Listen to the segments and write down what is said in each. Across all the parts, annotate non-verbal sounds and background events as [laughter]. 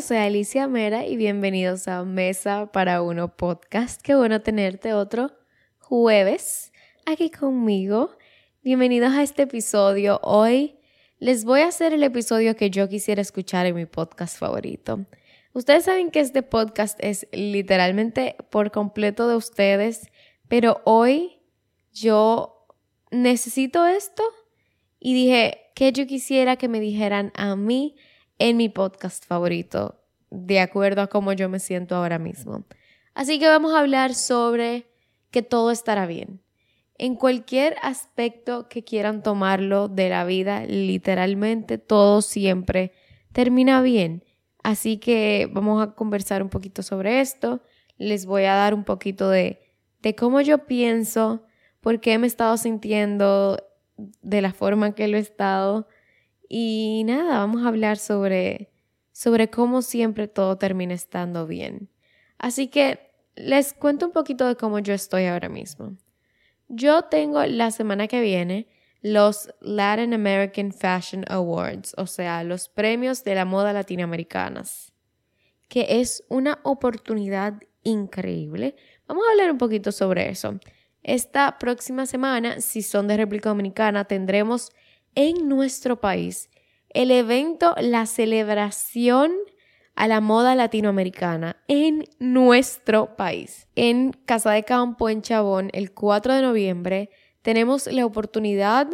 soy Alicia Mera y bienvenidos a Mesa para Uno Podcast. Qué bueno tenerte otro jueves aquí conmigo. Bienvenidos a este episodio. Hoy les voy a hacer el episodio que yo quisiera escuchar en mi podcast favorito. Ustedes saben que este podcast es literalmente por completo de ustedes, pero hoy yo necesito esto y dije que yo quisiera que me dijeran a mí en mi podcast favorito, de acuerdo a cómo yo me siento ahora mismo. Así que vamos a hablar sobre que todo estará bien. En cualquier aspecto que quieran tomarlo de la vida, literalmente todo siempre termina bien. Así que vamos a conversar un poquito sobre esto. Les voy a dar un poquito de, de cómo yo pienso, por qué me he estado sintiendo de la forma que lo he estado y nada, vamos a hablar sobre, sobre cómo siempre todo termina estando bien. Así que les cuento un poquito de cómo yo estoy ahora mismo. Yo tengo la semana que viene los Latin American Fashion Awards, o sea, los premios de la moda latinoamericanas, que es una oportunidad increíble. Vamos a hablar un poquito sobre eso. Esta próxima semana, si son de República Dominicana, tendremos en nuestro país el evento, la celebración a la moda latinoamericana en nuestro país. En Casa de Campo, en Chabón, el 4 de noviembre, tenemos la oportunidad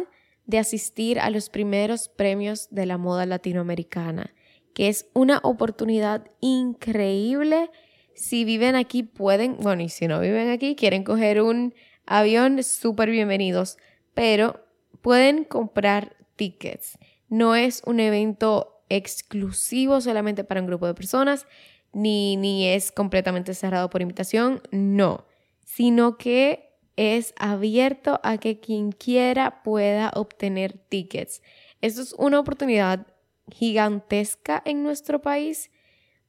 de asistir a los primeros premios de la moda latinoamericana, que es una oportunidad increíble. Si viven aquí pueden, bueno, y si no viven aquí, quieren coger un avión, súper bienvenidos, pero pueden comprar tickets. No es un evento exclusivo solamente para un grupo de personas, ni, ni es completamente cerrado por invitación, no, sino que es abierto a que quien quiera pueda obtener tickets. Esto es una oportunidad gigantesca en nuestro país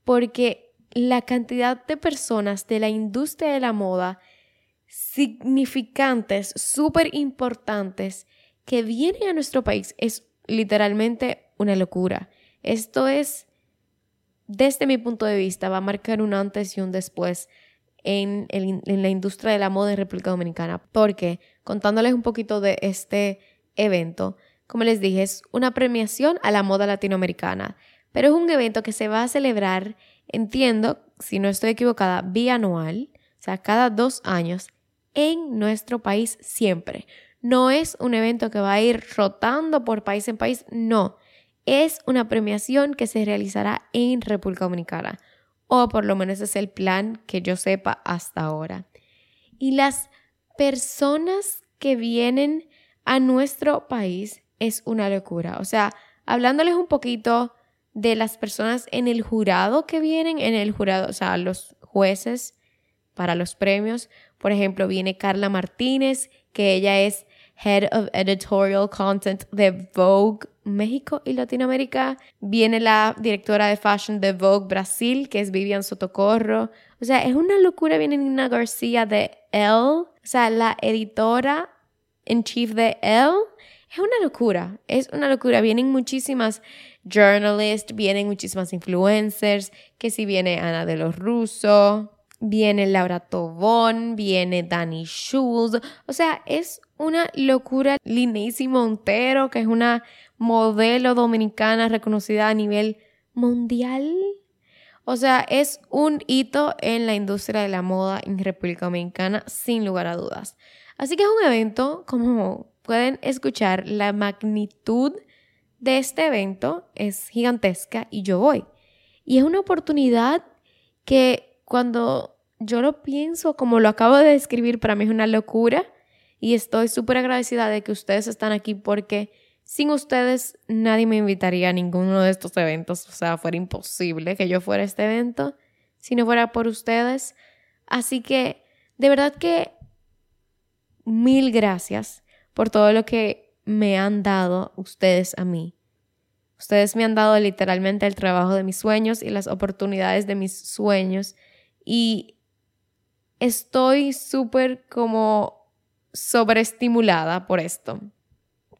porque la cantidad de personas de la industria de la moda significantes, súper importantes, que vienen a nuestro país es literalmente una locura. Esto es, desde mi punto de vista, va a marcar un antes y un después en, en, la industria de la moda en República Dominicana. Porque, contándoles un poquito de este evento, como les dije, es una premiación a la moda latinoamericana. Pero es un evento que se va a celebrar, entiendo, si no estoy equivocada, bianual, o sea, cada dos años, en nuestro país siempre. No es un evento que va a ir rotando por país en país, no. Es una premiación que se realizará en República Dominicana. O por lo menos es el plan que yo sepa hasta ahora. Y las personas que vienen a nuestro país es una locura. O sea, hablándoles un poquito de las personas en el jurado que vienen, en el jurado, o sea, los jueces para los premios. Por ejemplo, viene Carla Martínez, que ella es Head of Editorial Content de Vogue México y Latinoamérica. Viene la directora de Fashion de Vogue Brasil, que es Vivian Sotocorro. O sea, es una locura. Viene Nina García de Elle, o sea, la editora en chief de Elle. Es una locura, es una locura. Vienen muchísimas journalists, vienen muchísimas influencers, que si viene Ana de los Russo, viene Laura Tobón, viene Dani Schulz, o sea, es una locura. Lindsay Montero, que es una modelo dominicana reconocida a nivel mundial. O sea, es un hito en la industria de la moda en República Dominicana, sin lugar a dudas. Así que es un evento, como pueden escuchar, la magnitud de este evento es gigantesca y yo voy. Y es una oportunidad que cuando yo lo pienso, como lo acabo de describir, para mí es una locura y estoy súper agradecida de que ustedes están aquí porque sin ustedes nadie me invitaría a ninguno de estos eventos, o sea, fuera imposible que yo fuera a este evento si no fuera por ustedes. Así que, de verdad que mil gracias por todo lo que me han dado ustedes a mí. Ustedes me han dado literalmente el trabajo de mis sueños y las oportunidades de mis sueños y estoy súper como sobreestimulada por esto,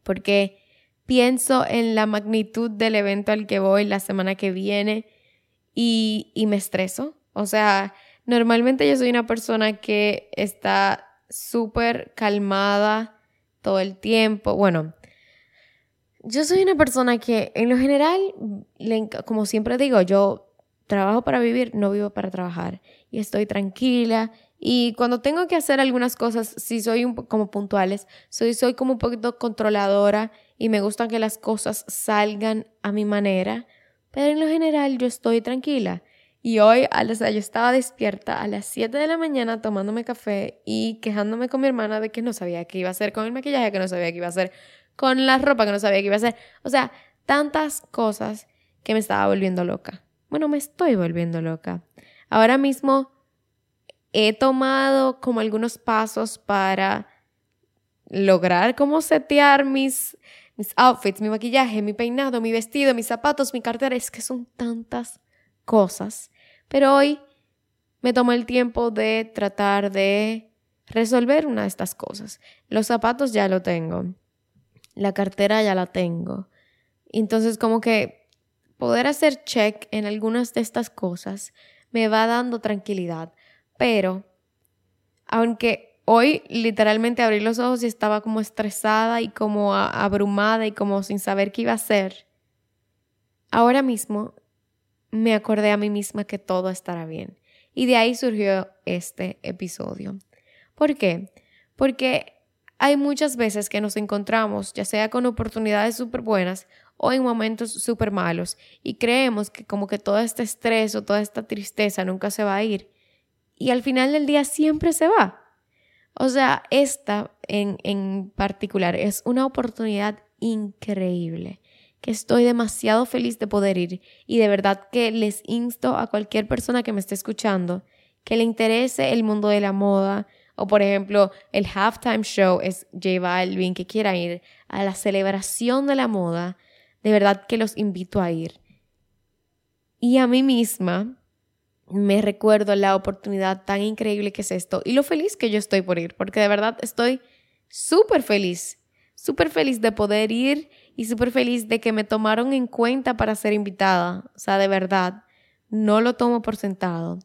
porque pienso en la magnitud del evento al que voy la semana que viene y, y me estreso. O sea, normalmente yo soy una persona que está súper calmada todo el tiempo. Bueno, yo soy una persona que en lo general, como siempre digo, yo trabajo para vivir, no vivo para trabajar. Y estoy tranquila. Y cuando tengo que hacer algunas cosas, si soy un, como puntuales, soy, soy como un poquito controladora y me gusta que las cosas salgan a mi manera. Pero en lo general yo estoy tranquila. Y hoy, o sea, yo estaba despierta a las 7 de la mañana tomándome café y quejándome con mi hermana de que no sabía qué iba a hacer con el maquillaje, que no sabía qué iba a hacer con la ropa, que no sabía qué iba a hacer. O sea, tantas cosas que me estaba volviendo loca. Bueno, me estoy volviendo loca. Ahora mismo he tomado como algunos pasos para lograr como setear mis, mis outfits, mi maquillaje, mi peinado, mi vestido, mis zapatos, mi cartera. Es que son tantas cosas. Pero hoy me tomó el tiempo de tratar de resolver una de estas cosas. Los zapatos ya lo tengo. La cartera ya la tengo. Entonces como que poder hacer check en algunas de estas cosas me va dando tranquilidad. Pero, aunque hoy literalmente abrí los ojos y estaba como estresada y como abrumada y como sin saber qué iba a hacer, ahora mismo me acordé a mí misma que todo estará bien. Y de ahí surgió este episodio. ¿Por qué? Porque hay muchas veces que nos encontramos, ya sea con oportunidades súper buenas o en momentos súper malos, y creemos que como que todo este estrés o toda esta tristeza nunca se va a ir. Y al final del día siempre se va. O sea, esta en, en particular es una oportunidad increíble que estoy demasiado feliz de poder ir y de verdad que les insto a cualquier persona que me esté escuchando que le interese el mundo de la moda o por ejemplo el halftime show es J Balvin que quiera ir a la celebración de la moda, de verdad que los invito a ir. Y a mí misma me recuerdo la oportunidad tan increíble que es esto y lo feliz que yo estoy por ir, porque de verdad estoy súper feliz, súper feliz de poder ir y súper feliz de que me tomaron en cuenta para ser invitada. O sea, de verdad, no lo tomo por sentado.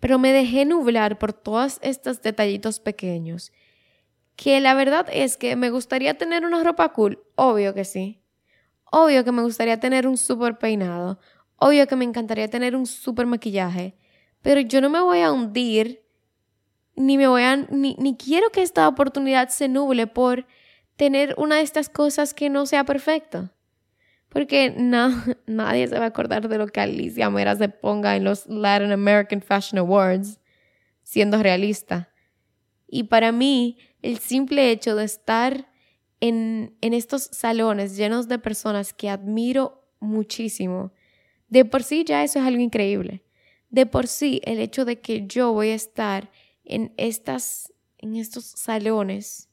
Pero me dejé nublar por todos estos detallitos pequeños. Que la verdad es que me gustaría tener una ropa cool. Obvio que sí. Obvio que me gustaría tener un súper peinado. Obvio que me encantaría tener un súper maquillaje. Pero yo no me voy a hundir. Ni me voy a. Ni, ni quiero que esta oportunidad se nuble por tener una de estas cosas que no sea perfecto. Porque no, [laughs] nadie se va a acordar de lo que Alicia Mera se ponga en los Latin American Fashion Awards, siendo realista. Y para mí, el simple hecho de estar en, en estos salones llenos de personas que admiro muchísimo, de por sí ya eso es algo increíble. De por sí, el hecho de que yo voy a estar en, estas, en estos salones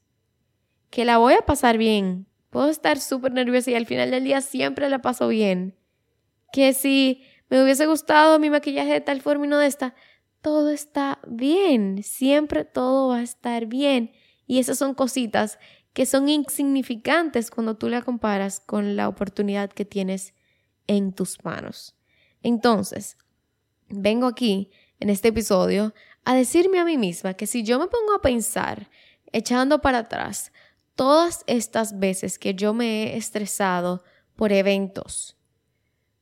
que la voy a pasar bien. Puedo estar súper nerviosa y al final del día siempre la paso bien. Que si me hubiese gustado mi maquillaje de tal forma y no de esta, todo está bien. Siempre todo va a estar bien. Y esas son cositas que son insignificantes cuando tú la comparas con la oportunidad que tienes en tus manos. Entonces, vengo aquí en este episodio a decirme a mí misma que si yo me pongo a pensar, echando para atrás, todas estas veces que yo me he estresado por eventos,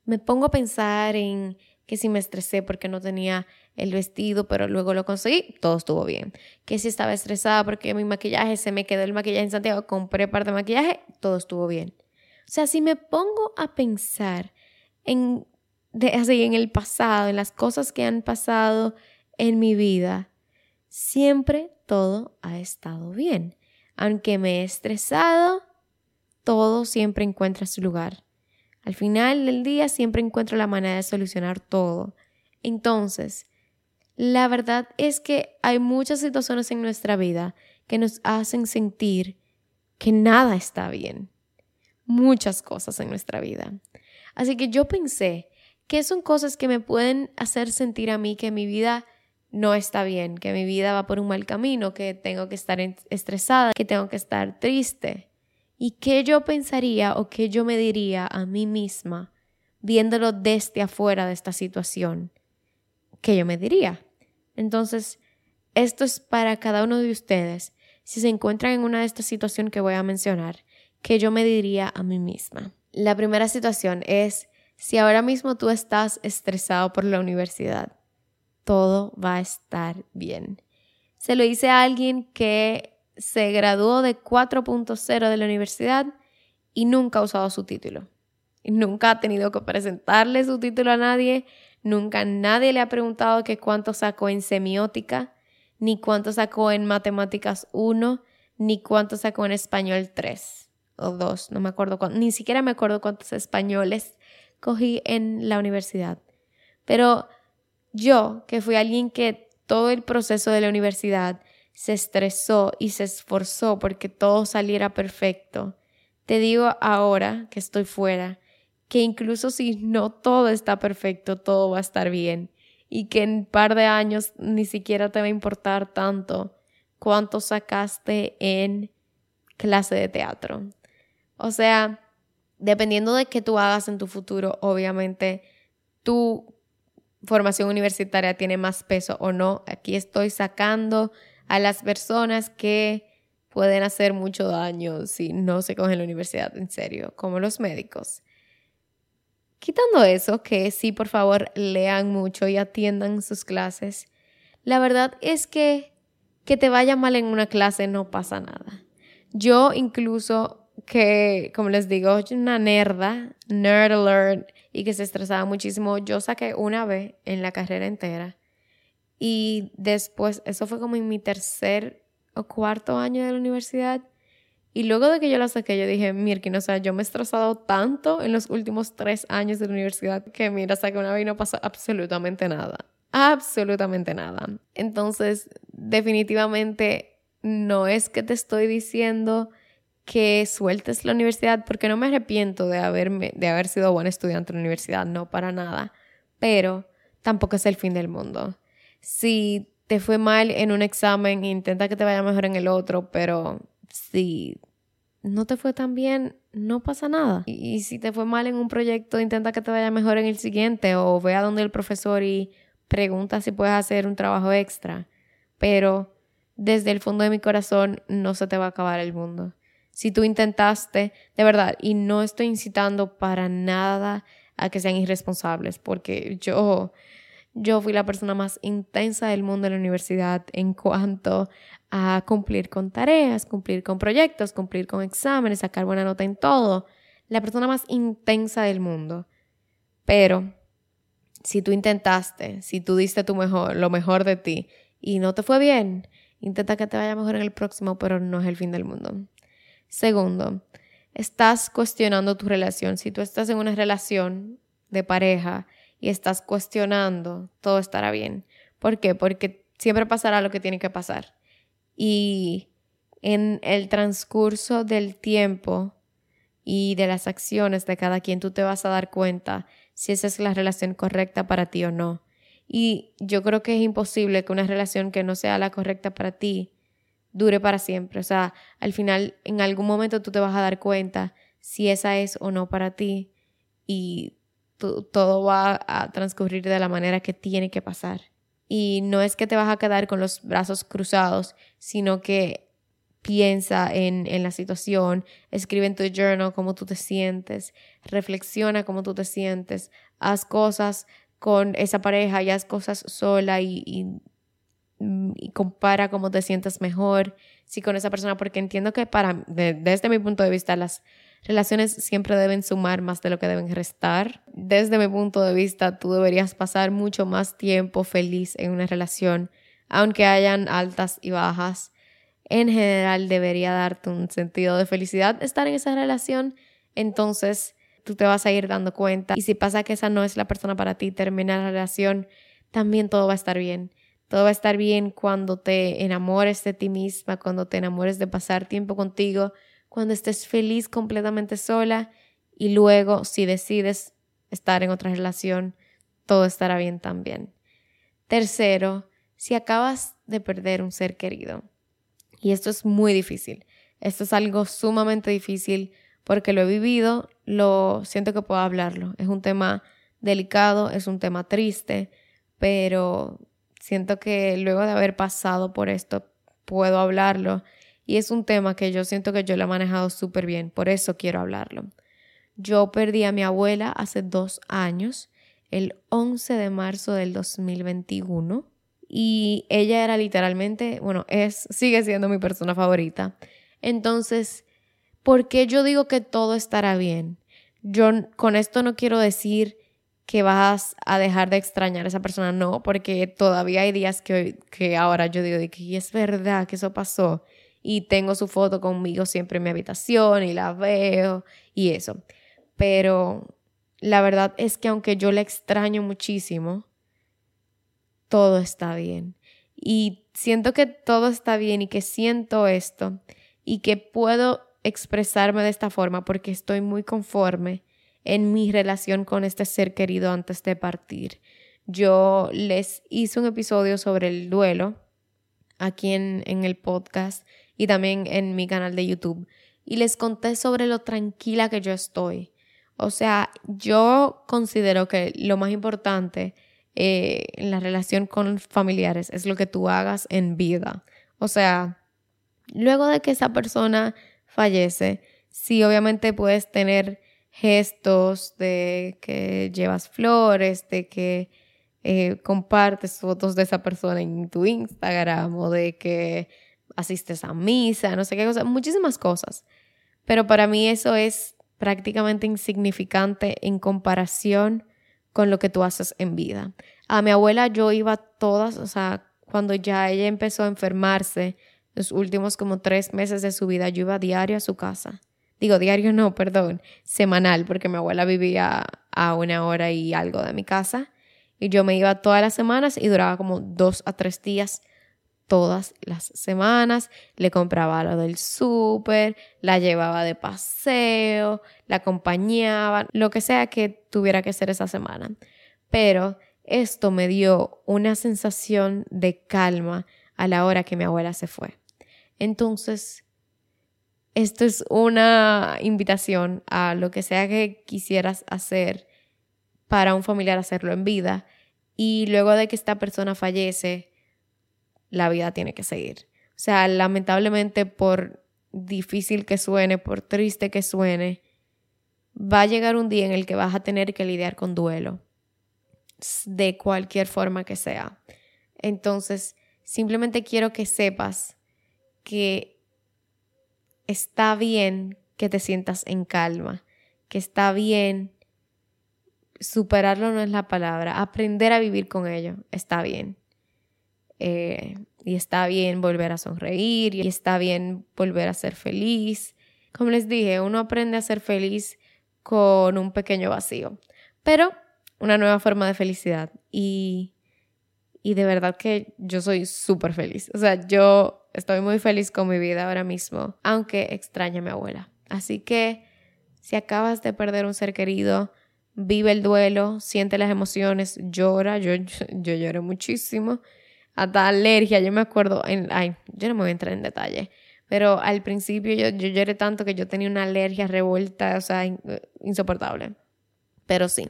me pongo a pensar en que si me estresé porque no tenía el vestido, pero luego lo conseguí, todo estuvo bien. Que si estaba estresada porque mi maquillaje se me quedó el maquillaje en Santiago, compré parte de maquillaje, todo estuvo bien. O sea, si me pongo a pensar en, así, en el pasado, en las cosas que han pasado en mi vida, siempre todo ha estado bien. Aunque me he estresado, todo siempre encuentra su lugar. Al final del día siempre encuentro la manera de solucionar todo. Entonces, la verdad es que hay muchas situaciones en nuestra vida que nos hacen sentir que nada está bien. Muchas cosas en nuestra vida. Así que yo pensé que son cosas que me pueden hacer sentir a mí que mi vida no está bien, que mi vida va por un mal camino, que tengo que estar estresada, que tengo que estar triste. ¿Y qué yo pensaría o qué yo me diría a mí misma viéndolo desde afuera de esta situación, ¿qué yo me diría? Entonces, esto es para cada uno de ustedes. Si se encuentran en una de estas situaciones que voy a mencionar, que yo me diría a mí misma. La primera situación es si ahora mismo tú estás estresado por la universidad, todo va a estar bien. Se lo hice a alguien que se graduó de 4.0 de la universidad y nunca ha usado su título. nunca ha tenido que presentarle su título a nadie, nunca nadie le ha preguntado que cuánto sacó en semiótica, ni cuánto sacó en matemáticas 1, ni cuánto sacó en español 3 o 2, no me acuerdo cuánto, ni siquiera me acuerdo cuántos españoles cogí en la universidad. Pero yo, que fui alguien que todo el proceso de la universidad se estresó y se esforzó porque todo saliera perfecto, te digo ahora que estoy fuera, que incluso si no todo está perfecto, todo va a estar bien y que en un par de años ni siquiera te va a importar tanto cuánto sacaste en clase de teatro. O sea, dependiendo de qué tú hagas en tu futuro, obviamente tu formación universitaria tiene más peso o no. Aquí estoy sacando a las personas que pueden hacer mucho daño si no se cogen la universidad en serio, como los médicos. Quitando eso, que sí, por favor, lean mucho y atiendan sus clases, la verdad es que que te vaya mal en una clase no pasa nada. Yo incluso que, como les digo, una nerda, nerd alert, y que se estresaba muchísimo, yo saqué una vez en la carrera entera. Y después, eso fue como en mi tercer o cuarto año de la universidad. Y luego de que yo la saqué, yo dije, Mirkin, o sea, yo me he estresado tanto en los últimos tres años de la universidad que, mira, saqué una vez y no pasa absolutamente nada. Absolutamente nada. Entonces, definitivamente no es que te estoy diciendo que sueltes la universidad, porque no me arrepiento de, haberme, de haber sido buen estudiante en la universidad, no para nada, pero tampoco es el fin del mundo. Si te fue mal en un examen, intenta que te vaya mejor en el otro, pero si no te fue tan bien, no pasa nada. Y, si te fue mal en un proyecto, intenta que te vaya mejor en el siguiente o ve a donde el profesor y pregunta si puedes hacer un trabajo extra. Pero desde el fondo de mi corazón no se te va a acabar el mundo. Si tú intentaste, de verdad, y no estoy incitando para nada a que sean irresponsables, porque yo yo fui la persona más intensa del mundo en la universidad en cuanto a cumplir con tareas, cumplir con proyectos, cumplir con exámenes, sacar buena nota en todo. La persona más intensa del mundo. Pero si tú intentaste, si tú diste tu mejor, lo mejor de ti y no te fue bien, intenta que te vaya mejor en el próximo, pero no es el fin del mundo. Segundo, estás cuestionando tu relación. Si tú estás en una relación de pareja y estás cuestionando, todo estará bien. ¿Por qué? Porque siempre pasará lo que tiene que pasar. Y en el transcurso del tiempo y de las acciones de cada quien, tú te vas a dar cuenta si esa es la relación correcta para ti o no. Y yo creo que es imposible que una relación que no sea la correcta para ti dure para siempre. O sea, al final, en algún momento tú te vas a dar cuenta si esa es o no para ti y todo va a transcurrir de la manera que tiene que pasar. Y no es que te vas a quedar con los brazos cruzados, sino que piensa en, en la situación, escribe en tu journal cómo tú te sientes, reflexiona cómo tú te sientes, haz cosas con esa pareja y haz cosas sola y, y, y compara cómo te sientes mejor, si con esa persona, porque entiendo que para, desde mi punto de vista, las relaciones siempre deben sumar más de lo que deben restar. Desde mi punto de vista, tú deberías pasar mucho más tiempo feliz en una relación, aunque hayan altas y bajas. En general debería darte un sentido de felicidad estar en esa relación, entonces tú te vas a ir dando cuenta y si pasa que esa no es la persona para ti, termina la relación, también todo va a estar bien. Todo va a estar bien cuando te enamores de ti misma, cuando te enamores de pasar tiempo contigo, cuando estés feliz completamente sola y luego si decides estar en otra relación, todo estará bien también. Tercero, si acabas de perder un ser querido, y esto es muy difícil, esto es algo sumamente difícil porque lo he vivido, lo siento que puedo hablarlo. Es un tema delicado, es un tema triste, pero siento que luego de haber pasado por esto puedo hablarlo y es un tema que yo siento que yo lo he manejado súper bien, por eso quiero hablarlo. Yo perdí a mi abuela hace dos años, el 11 de marzo del 2021 y ella era literalmente, bueno, es, sigue siendo mi persona favorita. Entonces, ¿por qué yo digo que todo estará bien? Yo con esto no quiero decir que vas a dejar de extrañar a esa persona, no, porque todavía hay días que, que ahora yo digo que es verdad que eso pasó y tengo su foto conmigo siempre en mi habitación y la veo y eso. Pero la verdad es que aunque yo la extraño muchísimo, todo está bien. Y siento que todo está bien y que siento esto y que puedo expresarme de esta forma porque estoy muy conforme en mi relación con este ser querido antes de partir. Yo les hice un episodio sobre el duelo aquí en, en el podcast y también en mi canal de YouTube y les conté sobre lo tranquila que yo estoy. O sea, yo considero que lo más importante eh, en la relación con familiares es lo que tú hagas en vida. O sea, luego de que esa persona fallece, sí, obviamente puedes tener gestos de que llevas flores, de que eh, compartes fotos de esa persona en tu Instagram o de que asistes a misa, no sé qué cosa, muchísimas cosas. Pero para mí eso es prácticamente insignificante en comparación con lo que tú haces en vida. A mi abuela yo iba todas, o sea, cuando ya ella empezó a enfermarse, los últimos como tres meses de su vida, yo iba diario a su casa. Digo, diario no, perdón, semanal, porque mi abuela vivía a una hora y algo de mi casa. Y yo me iba todas las semanas y duraba como dos a tres días todas las semanas, le compraba lo del súper, la llevaba de paseo, la acompañaba, lo que sea que tuviera que hacer esa semana. Pero esto me dio una sensación de calma a la hora que mi abuela se fue. Entonces, esto es una invitación a lo que sea que quisieras hacer para un familiar hacerlo en vida y luego de que esta persona fallece, la vida tiene que seguir. O sea, lamentablemente por difícil que suene, por triste que suene, va a llegar un día en el que vas a tener que lidiar con duelo, de cualquier forma que sea. Entonces, simplemente quiero que sepas que está bien que te sientas en calma, que está bien superarlo no es la palabra, aprender a vivir con ello está bien. Eh, y está bien volver a sonreír y está bien volver a ser feliz. Como les dije, uno aprende a ser feliz con un pequeño vacío, pero una nueva forma de felicidad y, y de verdad que yo soy súper feliz. O sea, yo estoy muy feliz con mi vida ahora mismo, aunque extraña mi abuela. Así que si acabas de perder un ser querido, vive el duelo, siente las emociones, llora, yo, yo, yo lloré muchísimo hasta alergia. Yo me acuerdo, ay, yo no me voy a entrar en detalle, pero al principio yo, lloré tanto que yo tenía una alergia revuelta, o sea, insoportable. Pero sí,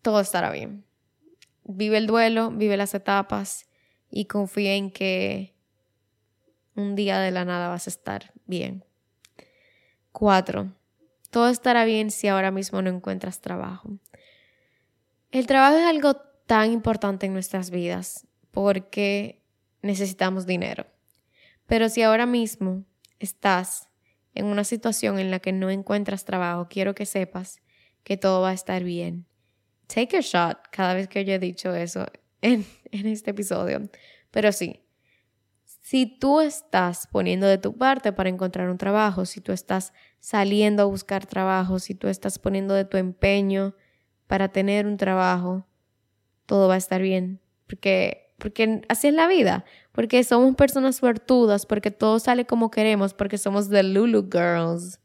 todo estará bien. Vive el duelo, vive las etapas y confía en que un día de la nada vas a estar bien. Cuatro, todo estará bien si ahora mismo no encuentras trabajo. El trabajo es algo tan importante en nuestras vidas porque necesitamos dinero. Pero si ahora mismo estás en una situación en la que no encuentras trabajo, quiero que sepas que todo va a estar bien. Take a shot cada vez que yo he dicho eso en, [laughs] en este episodio. Pero sí, si tú estás poniendo de tu parte para encontrar un trabajo, si tú estás saliendo a buscar trabajo, si tú estás poniendo de tu empeño para tener un trabajo, todo va a estar bien. Porque porque así es la vida, porque somos personas suertudas, porque todo sale como queremos, porque somos the Lulu Girls.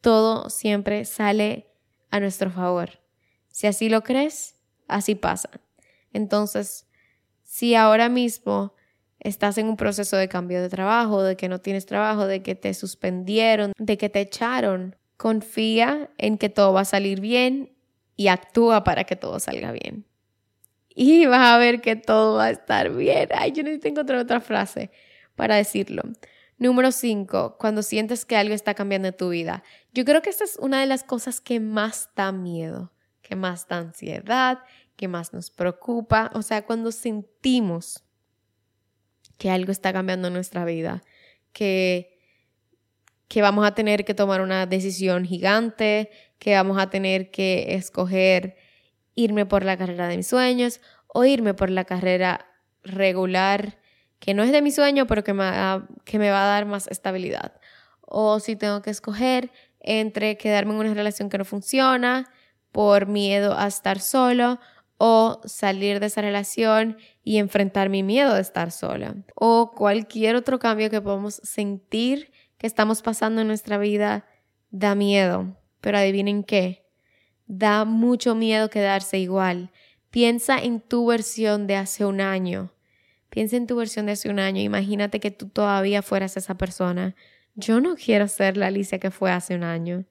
Todo siempre sale a nuestro favor. Si así lo crees, así pasa. Entonces, si ahora mismo estás en un proceso de cambio de trabajo, de que no tienes trabajo, de que te suspendieron, de que te echaron, confía en que todo va a salir bien y actúa para que todo salga bien. Y vas a ver que todo va a estar bien. Ay, yo necesito encontrar otra frase para decirlo. Número 5, cuando sientes que algo está cambiando en tu vida. Yo creo que esta es una de las cosas que más da miedo, que más da ansiedad, que más nos preocupa. O sea, cuando sentimos que algo está cambiando en nuestra vida, que, que vamos a tener que tomar una decisión gigante, que vamos a tener que escoger irme por la carrera de mis sueños o irme por la carrera regular que no es de mi sueño, pero que me, que me va a dar más estabilidad. O si tengo que escoger entre quedarme en una relación que no funciona por miedo a estar solo o salir de esa relación y enfrentar mi miedo de estar sola. O cualquier otro cambio que podamos sentir que estamos pasando en nuestra vida da miedo. Pero adivinen qué, da mucho miedo quedarse igual. Piensa en tu versión de hace un año. Piensa en tu versión de hace un año. Imagínate que tú todavía fueras esa persona. Yo no quiero ser la Alicia que fue hace un año.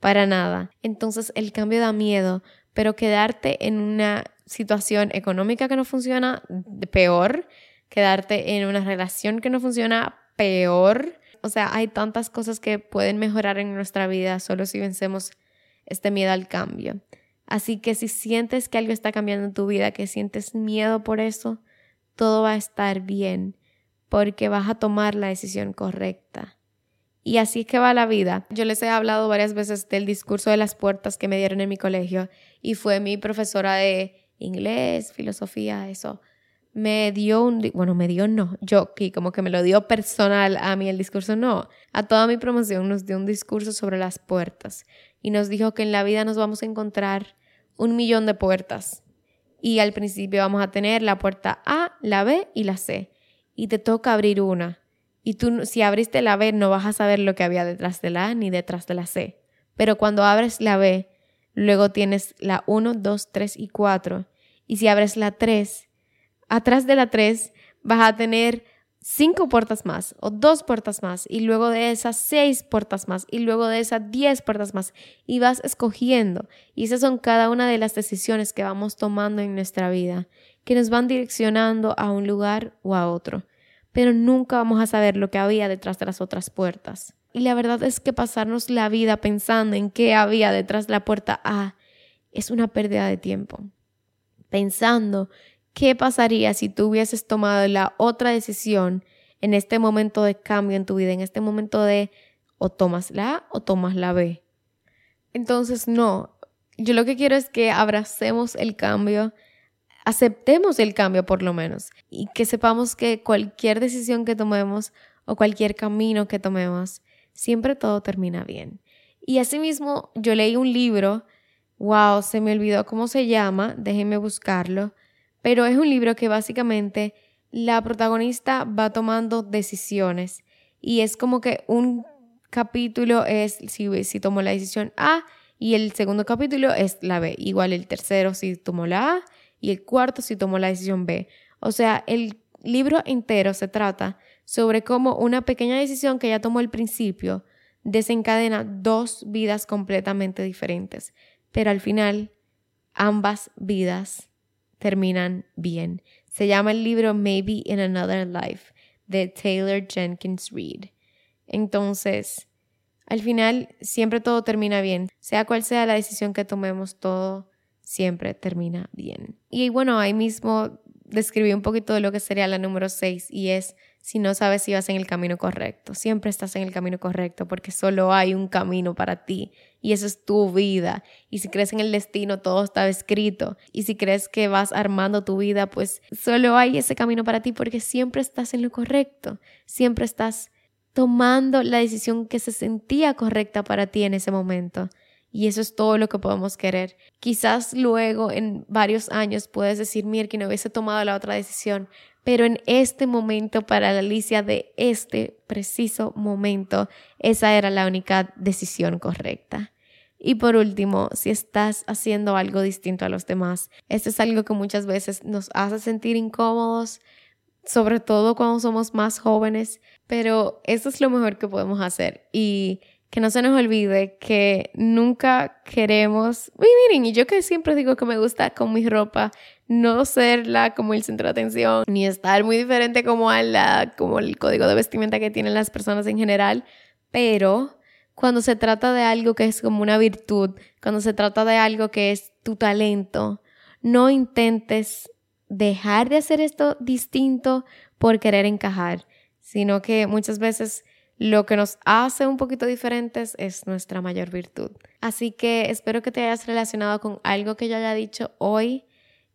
Para nada. Entonces el cambio da miedo, pero quedarte en una situación económica que no funciona, peor. Quedarte en una relación que no funciona, peor. O sea, hay tantas cosas que pueden mejorar en nuestra vida solo si vencemos este miedo al cambio. Así que si sientes que algo está cambiando en tu vida, que sientes miedo por eso, todo va a estar bien porque vas a tomar la decisión correcta. Y así es que va la vida. Yo les he hablado varias veces del discurso de las puertas que me dieron en mi colegio y fue mi profesora de inglés, filosofía, eso. Me dio un, bueno, me dio no, yo como que me lo dio personal a mí el discurso, no. A toda mi promoción nos dio un discurso sobre las puertas y nos dijo que en la vida nos vamos a encontrar un millón de puertas. Y al principio vamos a tener la puerta A, la B y la C. Y te toca abrir una. Y tú, si abriste la B, no vas a saber lo que había detrás de la A ni detrás de la C. Pero cuando abres la B, luego tienes la 1, 2, 3 y 4. Y si abres la 3, atrás de la 3 vas a tener cinco puertas más o dos puertas más y luego de esas seis puertas más y luego de esas diez puertas más y vas escogiendo. Y esas son cada una de las decisiones que vamos tomando en nuestra vida que nos van direccionando a un lugar o a otro. Pero nunca vamos a saber lo que había detrás de las otras puertas. Y la verdad es que pasarnos la vida pensando en qué había detrás de la puerta A es una pérdida de tiempo. Pensando ¿Qué pasaría si tú hubieses tomado la otra decisión en este momento de cambio en tu vida, en este momento de o tomas la A o tomas la B? Entonces, no, yo lo que quiero es que abracemos el cambio, aceptemos el cambio por lo menos y que sepamos que cualquier decisión que tomemos o cualquier camino que tomemos, siempre todo termina bien. Y asimismo, yo leí un libro, wow, se me olvidó cómo se llama, déjenme buscarlo, pero es un libro que básicamente la protagonista va tomando decisiones y es como que un capítulo es si, si tomó la decisión A y el segundo capítulo es la B, igual el tercero si tomó la A y el cuarto si tomó la decisión B. O sea, el libro entero se trata sobre cómo una pequeña decisión que ella tomó al principio desencadena dos vidas completamente diferentes, pero al final ambas vidas terminan bien. Se llama el libro Maybe in Another Life de Taylor Jenkins Reid. Entonces, al final siempre todo termina bien. Sea cual sea la decisión que tomemos, todo siempre termina bien. Y bueno, ahí mismo describí un poquito de lo que sería la número 6 y es si no sabes si vas en el camino correcto. Siempre estás en el camino correcto porque solo hay un camino para ti y eso es tu vida. Y si crees en el destino, todo está escrito. Y si crees que vas armando tu vida, pues solo hay ese camino para ti porque siempre estás en lo correcto. Siempre estás tomando la decisión que se sentía correcta para ti en ese momento. Y eso es todo lo que podemos querer. Quizás luego, en varios años, puedes decir, mira, que no hubiese tomado la otra decisión, pero en este momento, para la Alicia de este preciso momento, esa era la única decisión correcta. Y por último, si estás haciendo algo distinto a los demás, esto es algo que muchas veces nos hace sentir incómodos, sobre todo cuando somos más jóvenes, pero eso es lo mejor que podemos hacer. Y que no se nos olvide que nunca queremos, y miren, y yo que siempre digo que me gusta con mi ropa, no serla como el centro de atención, ni estar muy diferente como, a la, como el código de vestimenta que tienen las personas en general, pero cuando se trata de algo que es como una virtud, cuando se trata de algo que es tu talento, no intentes dejar de hacer esto distinto por querer encajar, sino que muchas veces lo que nos hace un poquito diferentes es nuestra mayor virtud. Así que espero que te hayas relacionado con algo que yo haya dicho hoy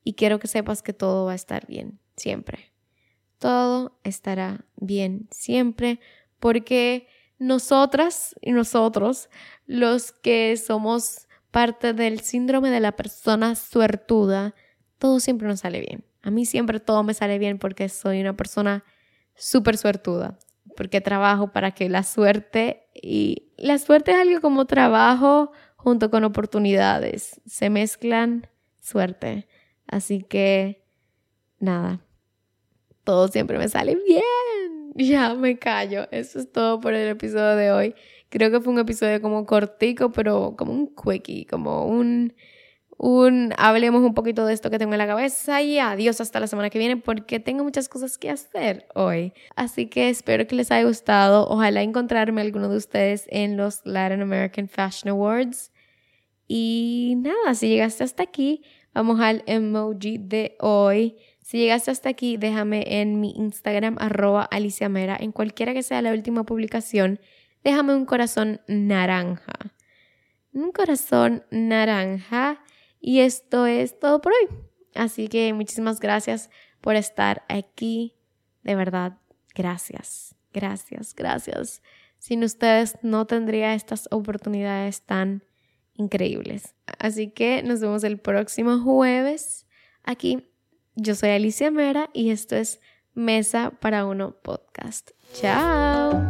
y quiero que sepas que todo va a estar bien, siempre. Todo estará bien, siempre, porque nosotras y nosotros, los que somos parte del síndrome de la persona suertuda, todo siempre nos sale bien. A mí siempre todo me sale bien porque soy una persona súper suertuda porque trabajo para que la suerte y la suerte es algo como trabajo junto con oportunidades, se mezclan suerte. Así que nada, todo siempre me sale bien. [laughs] Ya me callo. Eso es todo por el episodio de hoy. Creo que fue un episodio como cortico, pero como un quickie, como un un hablemos un poquito de esto que tengo en la cabeza y adiós hasta la semana que viene porque tengo muchas cosas que hacer hoy. Así que espero que les haya gustado. Ojalá encontrarme alguno de ustedes en los Latin American Fashion Awards. Y nada, si llegaste hasta aquí, vamos al emoji de hoy. Si llegaste hasta aquí, déjame en mi Instagram arroba Alicia Mera, en cualquiera que sea la última publicación, déjame un corazón naranja. Un corazón naranja y esto es todo por hoy. Así que muchísimas gracias por estar aquí. De verdad, gracias, gracias, gracias. Sin ustedes no tendría estas oportunidades tan increíbles. Así que nos vemos el próximo jueves aquí. Yo soy Alicia Mera y esto es Mesa para Uno Podcast. Chao.